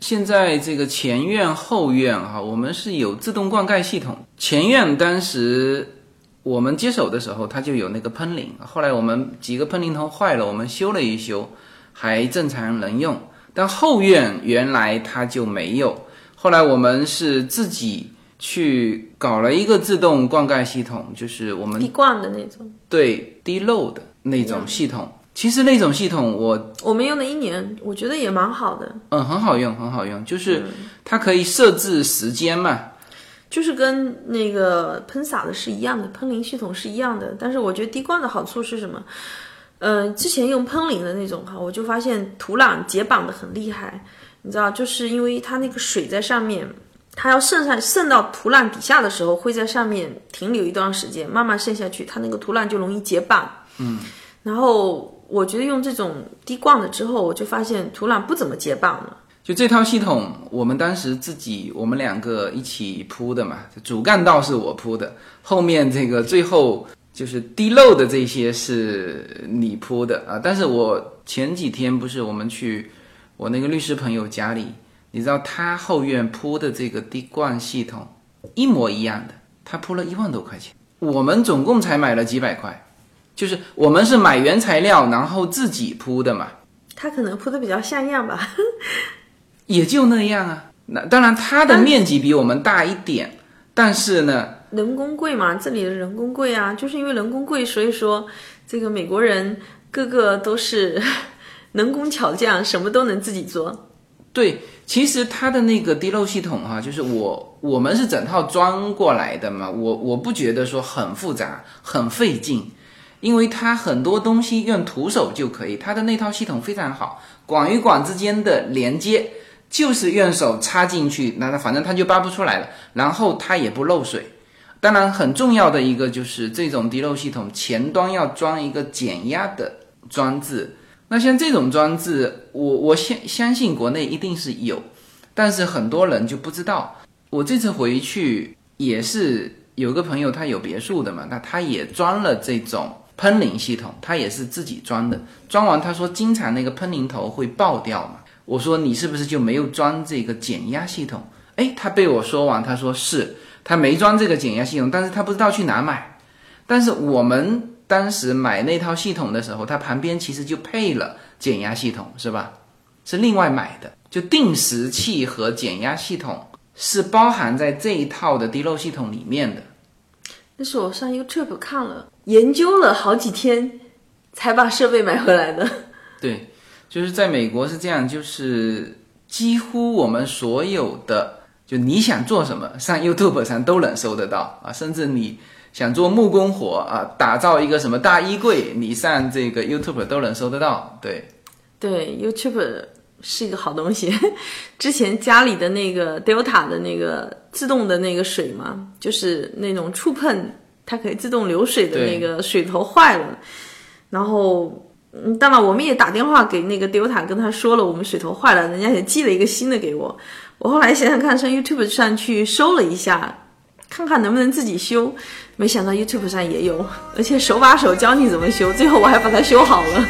现在这个前院后院哈，我们是有自动灌溉系统。前院当时我们接手的时候，它就有那个喷淋，后来我们几个喷淋头坏了，我们修了一修，还正常能用。但后院原来它就没有，后来我们是自己。去搞了一个自动灌溉系统，就是我们滴灌的那种，对滴漏的那种系统。其实那种系统我我们用了一年，我觉得也蛮好的。嗯，很好用，很好用，就是它可以设置时间嘛，就是跟那个喷洒的是一样的，喷淋系统是一样的。但是我觉得滴灌的好处是什么？嗯，之前用喷淋的那种哈，我就发现土壤解绑的很厉害，你知道，就是因为它那个水在上面。它要渗上渗到土壤底下的时候，会在上面停留一段时间，慢慢渗下去，它那个土壤就容易结板。嗯，然后我觉得用这种滴灌了之后，我就发现土壤不怎么结棒了。就这套系统，我们当时自己我们两个一起铺的嘛，主干道是我铺的，后面这个最后就是滴漏的这些是你铺的啊。但是我前几天不是我们去我那个律师朋友家里。你知道他后院铺的这个滴灌系统一模一样的，他铺了一万多块钱，我们总共才买了几百块，就是我们是买原材料然后自己铺的嘛。他可能铺的比较像样吧，也就那样啊。那当然他的面积比我们大一点，但是呢，人工贵嘛，这里的人工贵啊，就是因为人工贵，所以说这个美国人个个都是 能工巧匠，什么都能自己做。对。其实它的那个滴漏系统哈，就是我我们是整套装过来的嘛，我我不觉得说很复杂很费劲，因为它很多东西用徒手就可以，它的那套系统非常好，管与管之间的连接就是用手插进去，那它反正它就拔不出来了，然后它也不漏水。当然很重要的一个就是这种滴漏系统前端要装一个减压的装置。那像这种装置，我我相相信国内一定是有，但是很多人就不知道。我这次回去也是有个朋友，他有别墅的嘛，那他也装了这种喷淋系统，他也是自己装的。装完他说，经常那个喷淋头会爆掉嘛。我说你是不是就没有装这个减压系统？哎，他被我说完，他说是他没装这个减压系统，但是他不知道去哪买。但是我们。当时买那套系统的时候，它旁边其实就配了减压系统，是吧？是另外买的，就定时器和减压系统是包含在这一套的滴漏系统里面的。那是我上 YouTube 看了，研究了好几天，才把设备买回来的。对，就是在美国是这样，就是几乎我们所有的，就你想做什么，上 YouTube 上都能搜得到啊，甚至你。想做木工活啊，打造一个什么大衣柜，你上这个 YouTube 都能搜得到。对，对，YouTube 是一个好东西。之前家里的那个 Delta 的那个自动的那个水嘛，就是那种触碰它可以自动流水的那个水头坏了，然后嗯，当然我们也打电话给那个 Delta 跟他说了我们水头坏了，人家也寄了一个新的给我。我后来想想看，上 YouTube 上去搜了一下，看看能不能自己修，没想到 YouTube 上也有，而且手把手教你怎么修，最后我还把它修好了。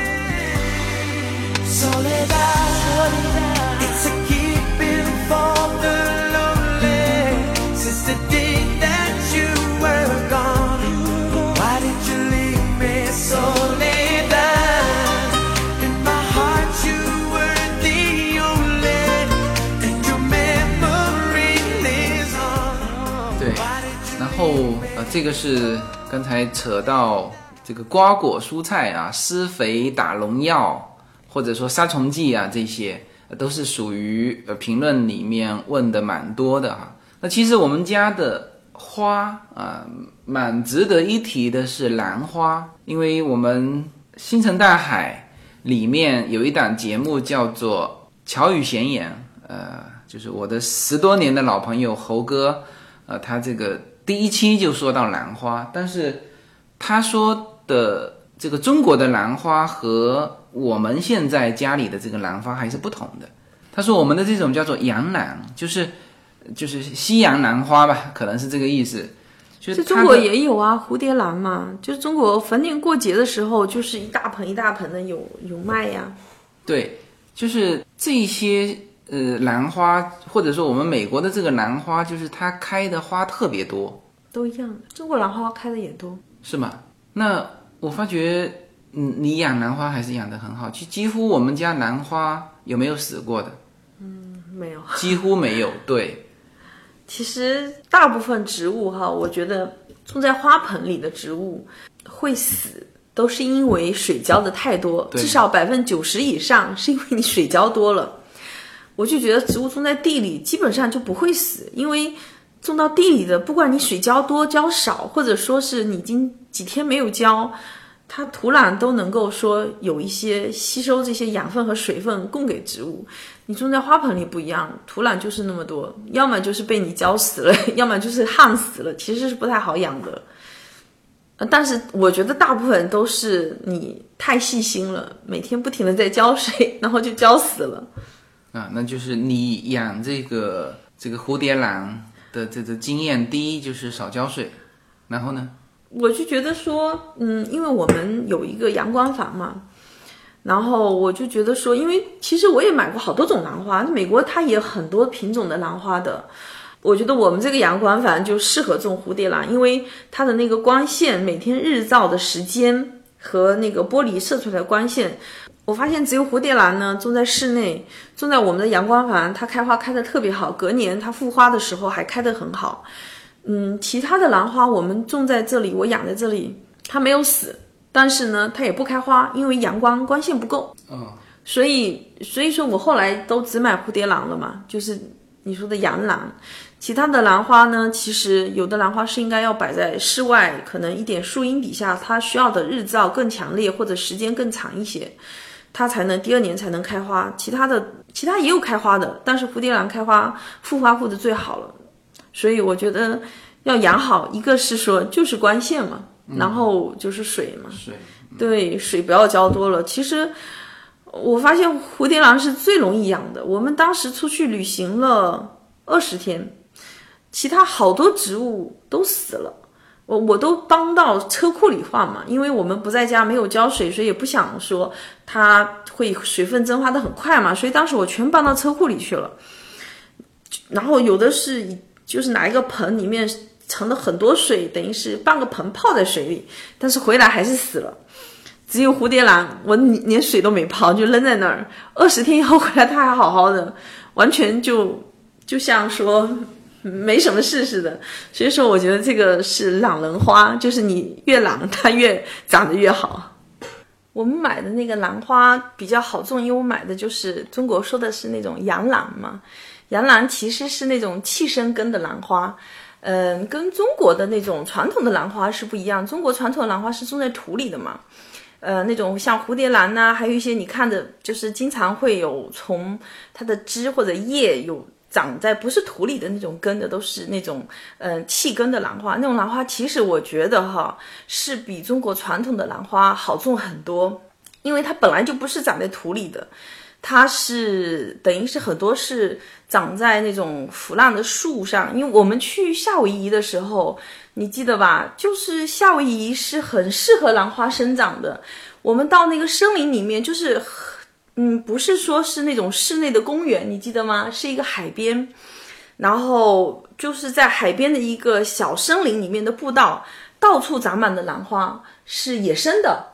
这个是刚才扯到这个瓜果蔬菜啊，施肥打农药，或者说杀虫剂啊，这些、都是属于呃评论里面问的蛮多的哈。那其实我们家的花啊、蛮值得一提的是兰花，因为我们星辰大海里面有一档节目叫做《乔语闲言》，呃，就是我的十多年的老朋友猴哥，呃，他这个第一期就说到兰花，但是他说的这个中国的兰花和我们现在家里的这个兰花还是不同的。他说我们的这种叫做洋兰，就是就是西洋兰花吧，可能是这个意思。就是中国也有啊，蝴蝶兰嘛，就是中国逢年过节的时候，就是一大盆一大盆的有有卖呀。对，就是这些呃兰花，或者说我们美国的这个兰花，就是它开的花特别多，都一样的，中国兰花开的也多。是吗？那我发觉，嗯，你养兰花还是养的很好，就几乎我们家兰花有没有死过的？嗯没有，几乎没有。对，其实大部分植物哈，我觉得种在花盆里的植物会死，都是因为水浇的太多，至少百分之九十以上是因为你水浇多了。我就觉得植物种在地里基本上就不会死，因为种到地里的，不管你水浇多浇少，或者说是你已经几天没有浇，它土壤都能够说有一些吸收这些养分和水分供给植物。你种在花盆里不一样，土壤就是那么多，要么就是被你浇死了，要么就是旱死了，其实是不太好养的。但是我觉得大部分都是你太细心了，每天不停的在浇水，然后就浇死了。啊，那就是你养这个这个蝴蝶兰的这个经验，第一就是少浇水，然后呢，我就觉得说，嗯，因为我们有一个阳光房嘛，然后我就觉得说，因为其实我也买过好多种兰花，美国它也很多品种的兰花的。我觉得我们这个阳光房就适合种蝴蝶兰，因为它的那个光线，每天日照的时间和那个玻璃射出来的光线，我发现只有蝴蝶兰呢种在室内，种在我们的阳光房，它开花开的特别好，隔年它复花的时候还开得很好。嗯，其他的兰花我们种在这里，我养在这里，它没有死，但是呢，它也不开花，因为阳光光线不够。嗯，所以，所以说我后来都只买蝴蝶兰了嘛，就是你说的洋兰。其他的兰花呢，其实有的兰花是应该要摆在室外，可能一点树荫底下，它需要的日照更强烈或者时间更长一些，它才能第二年才能开花。其他的其他也有开花的，但是蝴蝶兰开花复花复的最好了。所以我觉得要养好，一个是说就是光线嘛，然后就是水嘛，水，对，水不要浇多了。其实我发现蝴蝶兰是最容易养的。我们当时出去旅行了二十天，其他好多植物都死了。我我都搬到车库里放嘛，因为我们不在家，没有浇水，所以也不想说它会水分蒸发的很快嘛，所以当时我全搬到车库里去了。然后有的是就是拿一个盆，里面盛了很多水，等于是半个盆泡在水里，但是回来还是死了。只有蝴蝶兰，我连水都没泡，就扔在那儿。二十天以后回来，它还好好的，完全就就像说没什么事似的。所以说，我觉得这个是懒人花，就是你越懒，它越长得越好。我们买的那个兰花比较好种，因为我买的就是中国说的是那种洋兰嘛。洋兰其实是那种气生根的兰花，嗯，跟中国的那种传统的兰花是不一样。中国传统的兰花是种在土里的嘛，呃，那种像蝴蝶兰呐、还有一些你看的，就是经常会有从它的枝或者叶有长在不是土里的那种根的，都是那种嗯、气根的兰花。那种兰花其实我觉得哈，是比中国传统的兰花好种很多，因为它本来就不是长在土里的。它是等于是很多是长在那种腐烂的树上，因为我们去夏威夷的时候，你记得吧？就是夏威夷是很适合兰花生长的。我们到那个森林里面，就是嗯，不是说是那种室内的公园，你记得吗？是一个海边，然后就是在海边的一个小森林里面的步道，到处长满了兰花，是野生的。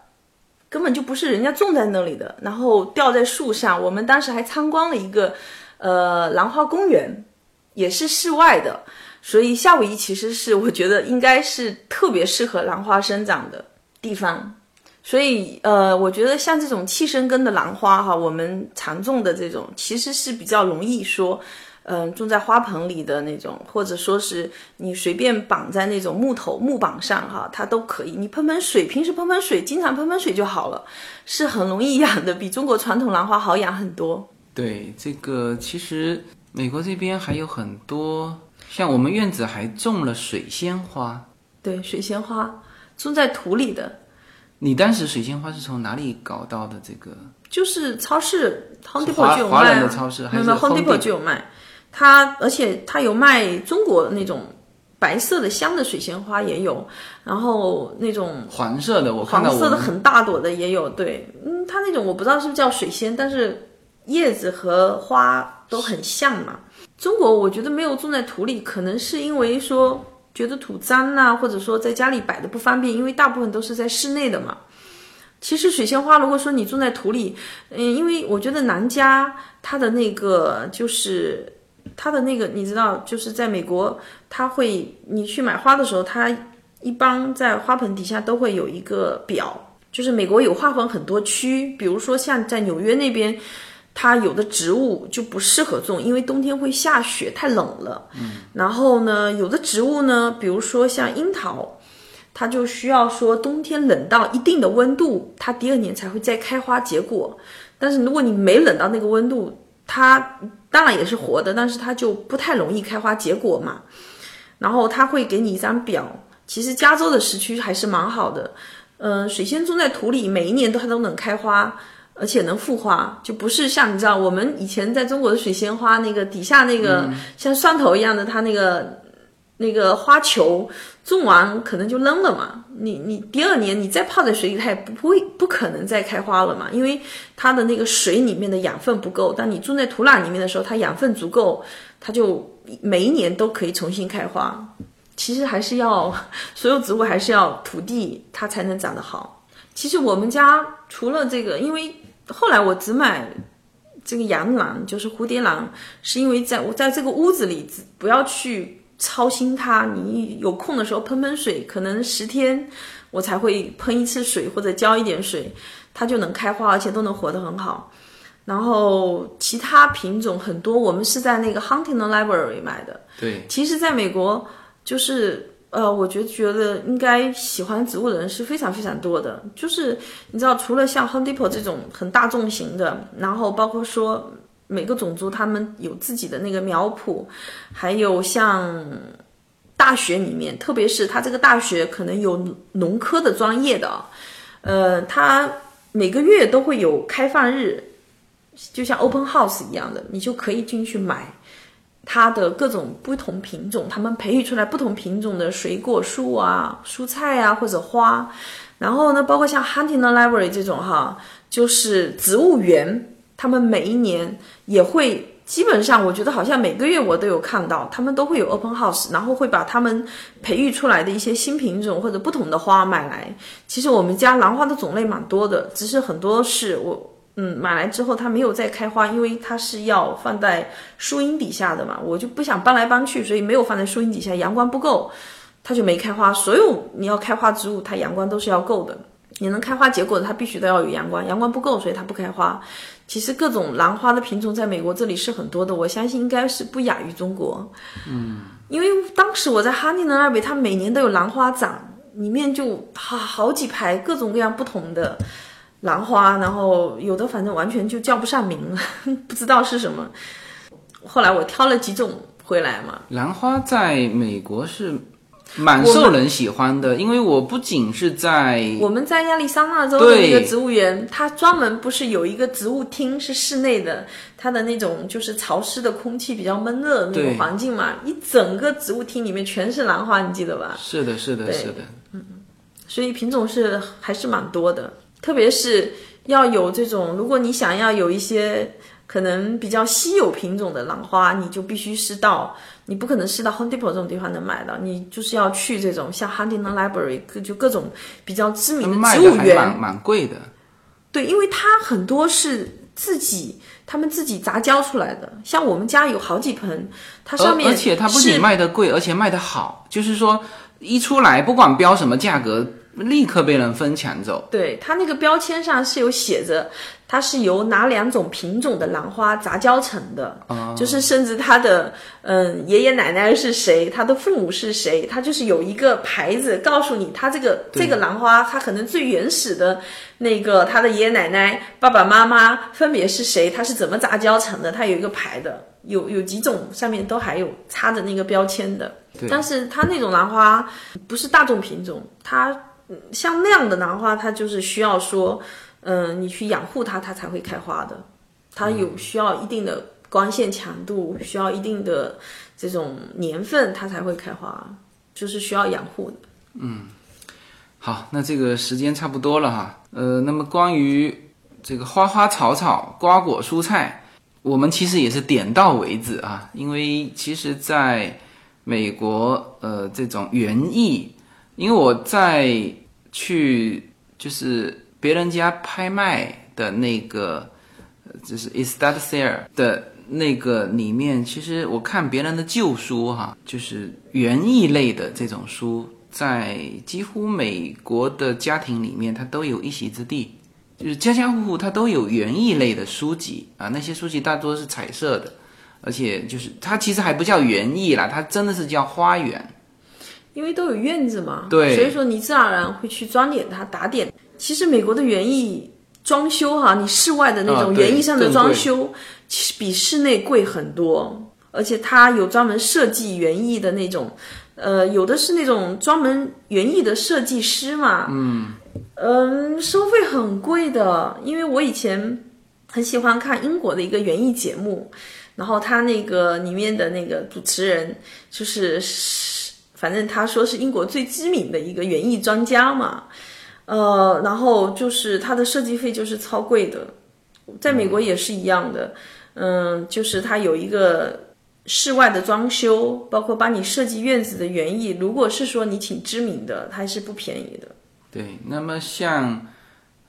根本就不是人家种在那里的，然后吊在树上。我们当时还参观了一个，呃，兰花公园，也是室外的。所以夏威夷其实是我觉得应该是特别适合兰花生长的地方。所以，呃，我觉得像这种气生根的兰花哈，我们常种的这种其实是比较容易说。嗯，种在花盆里的那种，或者说是你随便绑在那种木头木板上哈，它都可以。你喷喷水，平时喷喷水，经常喷喷水就好了，是很容易养的，比中国传统兰花好养很多。对，这个其实美国这边还有很多，像我们院子还种了水仙花。对，水仙花种在土里的，你当时水仙花是从哪里搞到的？这个就是超市 Home Depot 华就有卖啊华人的，超市还有 Home Depot？就有卖。它而且它有卖中国那种白色的香的水仙花也有，然后那种黄色的，我看黄到黄色的很大朵的也有，对，嗯，它那种我不知道是不是叫水仙，但是叶子和花都很像嘛。中国我觉得没有种在土里，可能是因为说觉得土脏呐、或者说在家里摆的不方便，因为大部分都是在室内的嘛。其实水仙花，如果说你种在土里，嗯，因为我觉得南加它的那个就是它的那个，你知道，就是在美国，它会你去买花的时候，它一般在花盆底下都会有一个表，就是美国有划分很多区，比如说像在纽约那边，它有的植物就不适合种，因为冬天会下雪，太冷了。嗯。然后呢，有的植物呢，比如说像樱桃，它就需要说冬天冷到一定的温度，它第二年才会再开花结果。但是如果你没冷到那个温度，它当然也是活的，但是它就不太容易开花结果嘛。然后它会给你一张表，其实加州的时区还是蛮好的。嗯、水仙种在土里，每一年都它都能开花，而且能复花，就不是像你知道我们以前在中国的水仙花那个底下那个、像蒜头一样的，它那个那个花球种完可能就扔了嘛。你你第二年你再泡在水里，它也不不会不可能再开花了嘛，因为它的那个水里面的养分不够。当你种在土壤里面的时候，它养分足够，它就每一年都可以重新开花。其实还是要 所有植物还是要土地它才能长得好。其实我们家除了这个，因为后来我只买这个洋兰，就是蝴蝶兰，是因为在我在这个屋子里只不要去操心它，你有空的时候喷喷水，可能十天我才会喷一次水或者浇一点水，它就能开花，而且都能活得很好。然后其他品种很多，我们是在那个 Huntington Library 买的。对，其实，在美国，就是呃，我觉觉得应该喜欢植物的人是非常非常多的。就是你知道，除了像 Home Depot 这种很大众型的，然后包括说每个种族他们有自己的那个苗圃，还有像大学里面，特别是他这个大学可能有农科的专业的，呃，他每个月都会有开放日，就像 open house 一样的，你就可以进去买它的各种不同品种，他们培育出来不同品种的水果树啊、蔬菜啊或者花。然后呢，包括像 Huntington Library 这种哈，就是植物园，他们每一年也会，基本上我觉得好像每个月我都有看到，他们都会有 open house，然后会把他们培育出来的一些新品种或者不同的花买来。其实我们家兰花的种类蛮多的，只是很多是我。嗯，买来之后它没有再开花，因为它是要放在树荫底下的嘛，我就不想搬来搬去，所以没有放在树荫底下，阳光不够，它就没开花。所有你要开花植物，它阳光都是要够的。你能开花结果的，它必须都要有阳光，阳光不够，所以它不开花。其实各种兰花的品种在美国这里是很多的，我相信应该是不亚于中国。嗯，因为当时我在哈尼的那边，它每年都有兰花展，里面就好好几排各种各样不同的兰花，然后有的反正完全就叫不上名了，不知道是什么。后来我挑了几种回来嘛，兰花在美国是蛮受人喜欢的，因为我不仅是在我们在亚利桑那州的对那个植物园，它专门不是有一个植物厅是室内的，它的那种就是潮湿的空气比较闷热的那种环境嘛，一整个植物厅里面全是兰花，你记得吧？是的，是的，是的，嗯所以品种是还是蛮多的，特别是要有这种，如果你想要有一些可能比较稀有品种的兰花，你就必须是到，你不可能是到 Home Depot 这种地方能买到，你就是要去这种像 Huntington Library，各就各种比较知名的卖植物园蛮，蛮贵的。对，因为它很多是自己他们自己杂交出来的，像我们家有好几盆，它上面而而且它不仅卖的贵，而且卖的好，就是说一出来不管标什么价格，立刻被人分抢走。对，它那个标签上是有写着，它是由哪两种品种的兰花杂交成的，就是甚至它的嗯爷爷奶奶是谁，它的父母是谁，它就是有一个牌子告诉你，它这个这个兰花，它可能最原始的那个它的爷爷奶奶、爸爸妈妈分别是谁，它是怎么杂交成的，它有一个牌的，有有几种上面都还有插着那个标签的，但是它那种兰花不是大众品种，它。像那样的兰花，它就是需要说，嗯、你去养护它，它才会开花的。它有需要一定的光线强度，需要一定的这种年份，它才会开花，就是需要养护的。嗯好，那这个时间差不多了哈。呃，那么关于这个花花草草、瓜果蔬菜，我们其实也是点到为止啊，因为其实在美国，呃，这种园艺，因为我在去就是别人家拍卖的那个，就是 estate sale 的那个里面，其实我看别人的旧书哈，就是园艺类的这种书，在几乎美国的家庭里面，它都有一席之地。就是家家户户它都有园艺类的书籍啊，那些书籍大多是彩色的，而且就是它其实还不叫园艺啦，它真的是叫花园。因为都有院子嘛，对。所以说你自然而然会去装点它、打点。其实美国的园艺装修哈，你室外的那种园艺上的装修，其实比室内贵很多，而且它有专门设计园艺的那种，呃，有的是那种专门园艺的设计师嘛，嗯，嗯，收费很贵的，因为我以前很喜欢看英国的一个园艺节目，然后他那个里面的那个主持人就是反正他说是英国最知名的一个园艺专家嘛，呃，然后就是他的设计费就是超贵的，在美国也是一样的，嗯，就是他有一个室外的装修，包括帮你设计院子的园艺，如果是说你挺知名的，它还是不便宜的。对，那么像，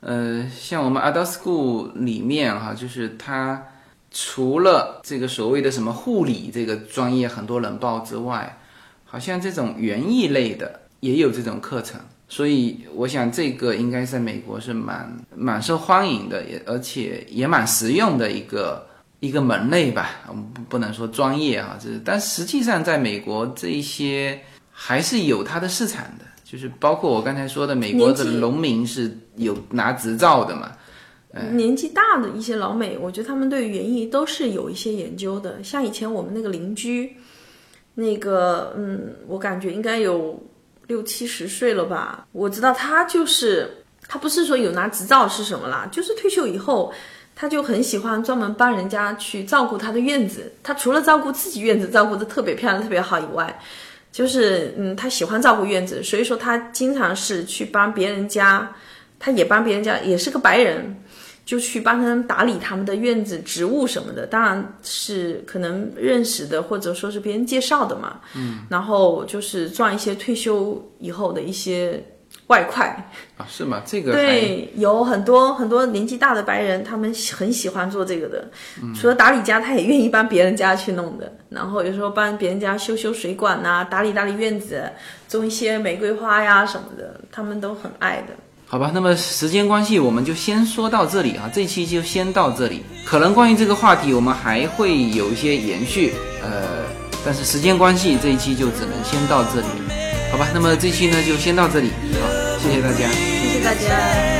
呃，像我们 adult school 里面哈，就是它除了这个所谓的什么护理这个专业很多人报之外，好像这种园艺类的也有这种课程，所以我想这个应该在美国是蛮蛮受欢迎的，也而且也蛮实用的一个一个门类吧。我们不不能说专业哈，这是但实际上在美国这一些还是有它的市场的。就是包括我刚才说的，美国的农民是有拿执照的嘛？年纪大的一些老美，我觉得他们对园艺都是有一些研究的。像以前我们那个邻居，那个嗯，我感觉应该有六七十岁了吧。我知道他就是他不是说有拿执照是什么啦，就是退休以后，他就很喜欢专门帮人家去照顾他的院子。他除了照顾自己院子照顾的特别漂亮、特别好以外，就是嗯，他喜欢照顾院子，所以说他经常是去帮别人家，他也帮别人家，也是个白人。就去帮他们打理他们的院子、植物什么的，当然是可能认识的，或者说是别人介绍的嘛。嗯，然后就是赚一些退休以后的一些外快。啊，是吗？这个对，有很多很多年纪大的白人，他们很喜欢做这个的。除了打理家，他也愿意帮别人家去弄的。然后有时候帮别人家修修水管呐、打理打理院子，种一些玫瑰花呀什么的，他们都很爱的。好吧，那么时间关系，我们就先说到这里啊，这期就先到这里。可能关于这个话题，我们还会有一些延续，呃，但是时间关系，这一期就只能先到这里。好吧，那么这期呢就先到这里，好，谢谢大家。谢谢大家。